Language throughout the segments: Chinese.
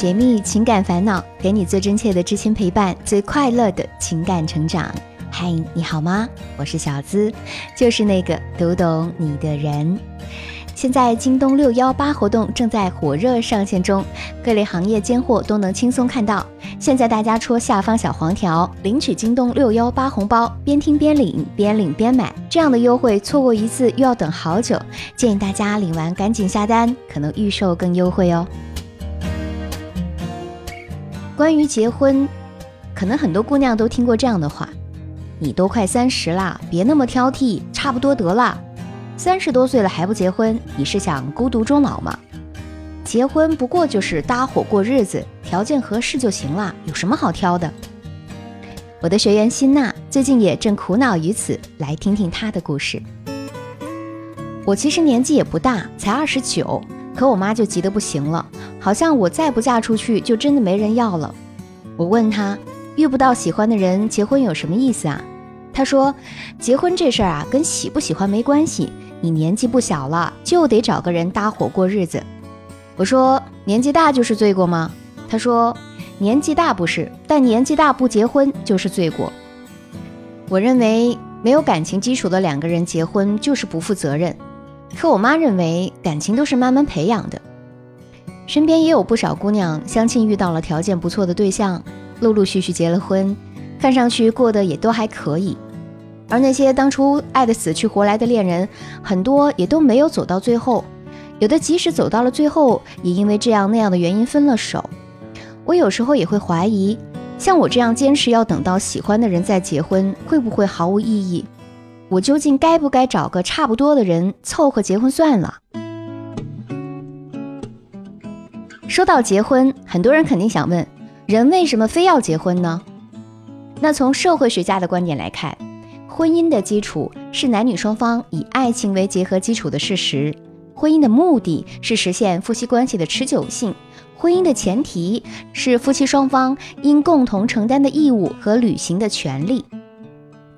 解密情感烦恼，给你最真切的知心陪伴，最快乐的情感成长。嗨，你好吗？我是小资，就是那个读懂你的人。现在京东六幺八活动正在火热上线中，各类行业尖货都能轻松看到。现在大家戳下方小黄条领取京东六幺八红包，边听边领，边领边买，这样的优惠错过一次又要等好久。建议大家领完赶紧下单，可能预售更优惠哦。关于结婚，可能很多姑娘都听过这样的话：“你都快三十啦，别那么挑剔，差不多得了。三十多岁了还不结婚，你是想孤独终老吗？结婚不过就是搭伙过日子，条件合适就行了，有什么好挑的？”我的学员辛娜最近也正苦恼于此，来听听她的故事。我其实年纪也不大，才二十九，可我妈就急得不行了。好像我再不嫁出去，就真的没人要了。我问他，遇不到喜欢的人，结婚有什么意思啊？他说，结婚这事儿啊，跟喜不喜欢没关系。你年纪不小了，就得找个人搭伙过日子。我说，年纪大就是罪过吗？他说，年纪大不是，但年纪大不结婚就是罪过。我认为，没有感情基础的两个人结婚就是不负责任。可我妈认为，感情都是慢慢培养的。身边也有不少姑娘相亲遇到了条件不错的对象，陆陆续续结了婚，看上去过得也都还可以。而那些当初爱得死去活来的恋人，很多也都没有走到最后，有的即使走到了最后，也因为这样那样的原因分了手。我有时候也会怀疑，像我这样坚持要等到喜欢的人再结婚，会不会毫无意义？我究竟该不该找个差不多的人凑合结婚算了？说到结婚，很多人肯定想问：人为什么非要结婚呢？那从社会学家的观点来看，婚姻的基础是男女双方以爱情为结合基础的事实。婚姻的目的是实现夫妻关系的持久性。婚姻的前提是夫妻双方应共同承担的义务和履行的权利。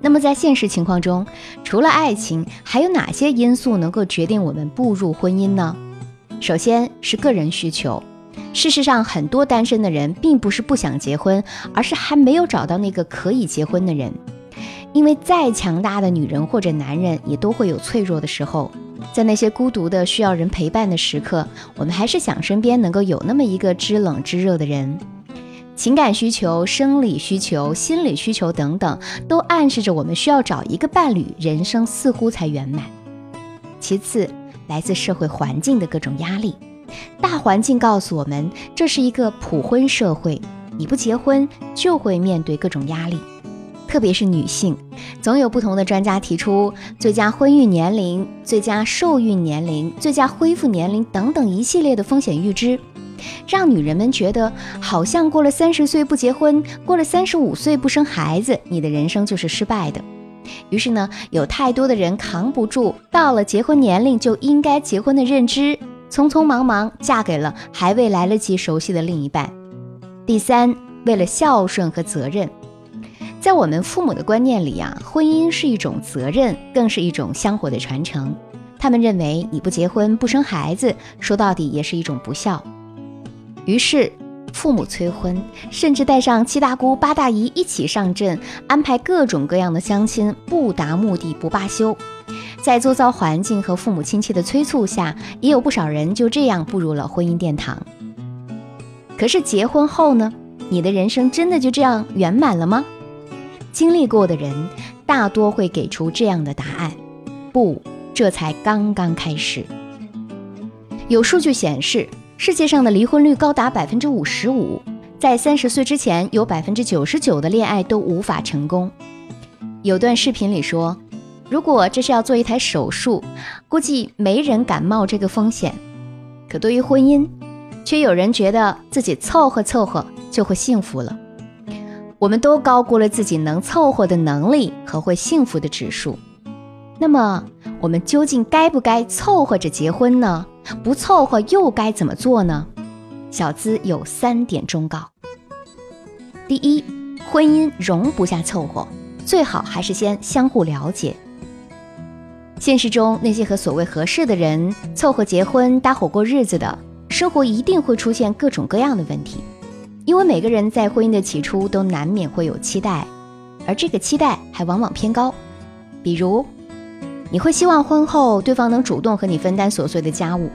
那么在现实情况中，除了爱情，还有哪些因素能够决定我们步入婚姻呢？首先是个人需求。事实上，很多单身的人并不是不想结婚，而是还没有找到那个可以结婚的人。因为再强大的女人或者男人，也都会有脆弱的时候。在那些孤独的需要人陪伴的时刻，我们还是想身边能够有那么一个知冷知热的人。情感需求、生理需求、心理需求等等，都暗示着我们需要找一个伴侣，人生似乎才圆满。其次，来自社会环境的各种压力。大环境告诉我们，这是一个普婚社会，你不结婚就会面对各种压力，特别是女性，总有不同的专家提出最佳婚育年龄、最佳受孕年龄、最佳恢复年龄等等一系列的风险预知，让女人们觉得好像过了三十岁不结婚，过了三十五岁不生孩子，你的人生就是失败的。于是呢，有太多的人扛不住到了结婚年龄就应该结婚的认知。匆匆忙忙嫁给了还未来得及熟悉的另一半。第三，为了孝顺和责任，在我们父母的观念里啊，婚姻是一种责任，更是一种香火的传承。他们认为你不结婚不生孩子，说到底也是一种不孝。于是，父母催婚，甚至带上七大姑八大姨一起上阵，安排各种各样的相亲，不达目的不罢休。在周遭环境和父母亲戚的催促下，也有不少人就这样步入了婚姻殿堂。可是结婚后呢？你的人生真的就这样圆满了吗？经历过的人大多会给出这样的答案：不，这才刚刚开始。有数据显示，世界上的离婚率高达百分之五十五，在三十岁之前，有百分之九十九的恋爱都无法成功。有段视频里说。如果这是要做一台手术，估计没人敢冒这个风险。可对于婚姻，却有人觉得自己凑合凑合就会幸福了。我们都高估了自己能凑合的能力和会幸福的指数。那么，我们究竟该不该凑合着结婚呢？不凑合又该怎么做呢？小资有三点忠告：第一，婚姻容不下凑合，最好还是先相互了解。现实中，那些和所谓合适的人凑合结婚、搭伙过日子的，生活一定会出现各种各样的问题，因为每个人在婚姻的起初都难免会有期待，而这个期待还往往偏高。比如，你会希望婚后对方能主动和你分担琐碎的家务，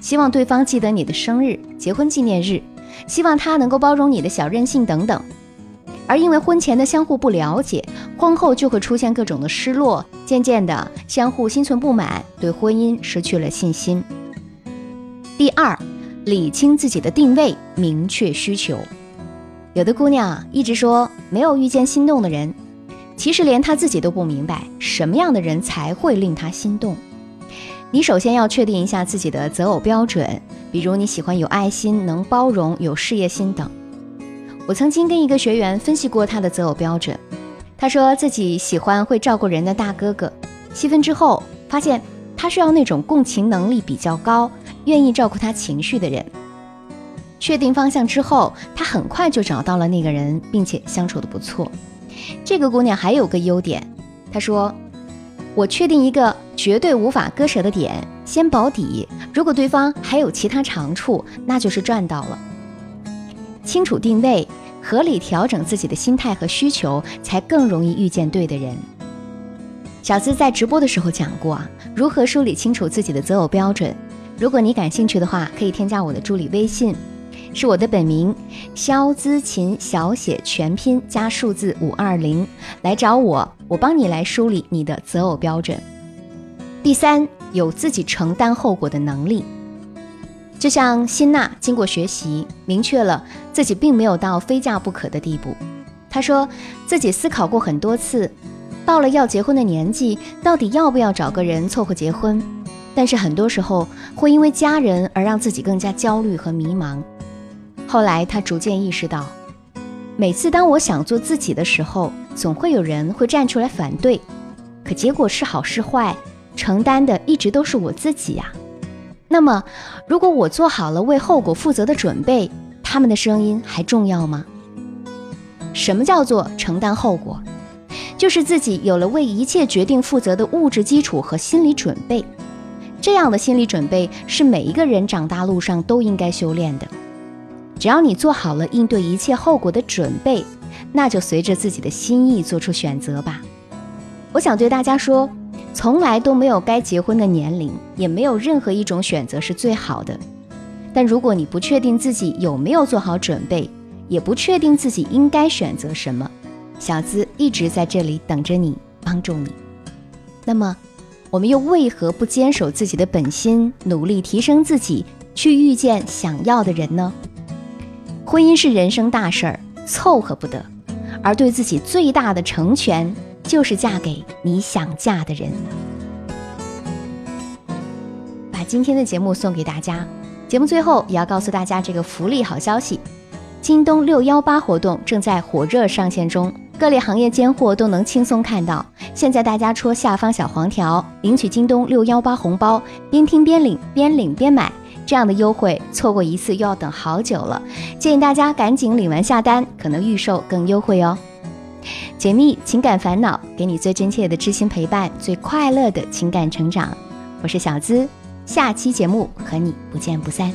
希望对方记得你的生日、结婚纪念日，希望他能够包容你的小任性等等。而因为婚前的相互不了解，婚后就会出现各种的失落，渐渐的相互心存不满，对婚姻失去了信心。第二，理清自己的定位，明确需求。有的姑娘一直说没有遇见心动的人，其实连她自己都不明白什么样的人才会令她心动。你首先要确定一下自己的择偶标准，比如你喜欢有爱心、能包容、有事业心等。我曾经跟一个学员分析过他的择偶标准，他说自己喜欢会照顾人的大哥哥。细分之后，发现他需要那种共情能力比较高、愿意照顾他情绪的人。确定方向之后，他很快就找到了那个人，并且相处的不错。这个姑娘还有个优点，她说：“我确定一个绝对无法割舍的点，先保底。如果对方还有其他长处，那就是赚到了。”清楚定位，合理调整自己的心态和需求，才更容易遇见对的人。小资在直播的时候讲过啊，如何梳理清楚自己的择偶标准。如果你感兴趣的话，可以添加我的助理微信，是我的本名肖姿琴，小写全拼加数字五二零，来找我，我帮你来梳理你的择偶标准。第三，有自己承担后果的能力。就像辛娜经过学习，明确了自己并没有到非嫁不可的地步。她说自己思考过很多次，到了要结婚的年纪，到底要不要找个人凑合结婚？但是很多时候会因为家人而让自己更加焦虑和迷茫。后来她逐渐意识到，每次当我想做自己的时候，总会有人会站出来反对。可结果是好是坏，承担的一直都是我自己呀。那么，如果我做好了为后果负责的准备，他们的声音还重要吗？什么叫做承担后果？就是自己有了为一切决定负责的物质基础和心理准备。这样的心理准备是每一个人长大路上都应该修炼的。只要你做好了应对一切后果的准备，那就随着自己的心意做出选择吧。我想对大家说。从来都没有该结婚的年龄，也没有任何一种选择是最好的。但如果你不确定自己有没有做好准备，也不确定自己应该选择什么，小资一直在这里等着你，帮助你。那么，我们又为何不坚守自己的本心，努力提升自己，去遇见想要的人呢？婚姻是人生大事儿，凑合不得，而对自己最大的成全。就是嫁给你想嫁的人。把今天的节目送给大家。节目最后也要告诉大家这个福利好消息：京东六幺八活动正在火热上线中，各类行业尖货都能轻松看到。现在大家戳下方小黄条领取京东六幺八红包，边听边领，边领边买，这样的优惠错过一次又要等好久了。建议大家赶紧领完下单，可能预售更优惠哦。解密情感烦恼，给你最真切的知心陪伴，最快乐的情感成长。我是小资，下期节目和你不见不散。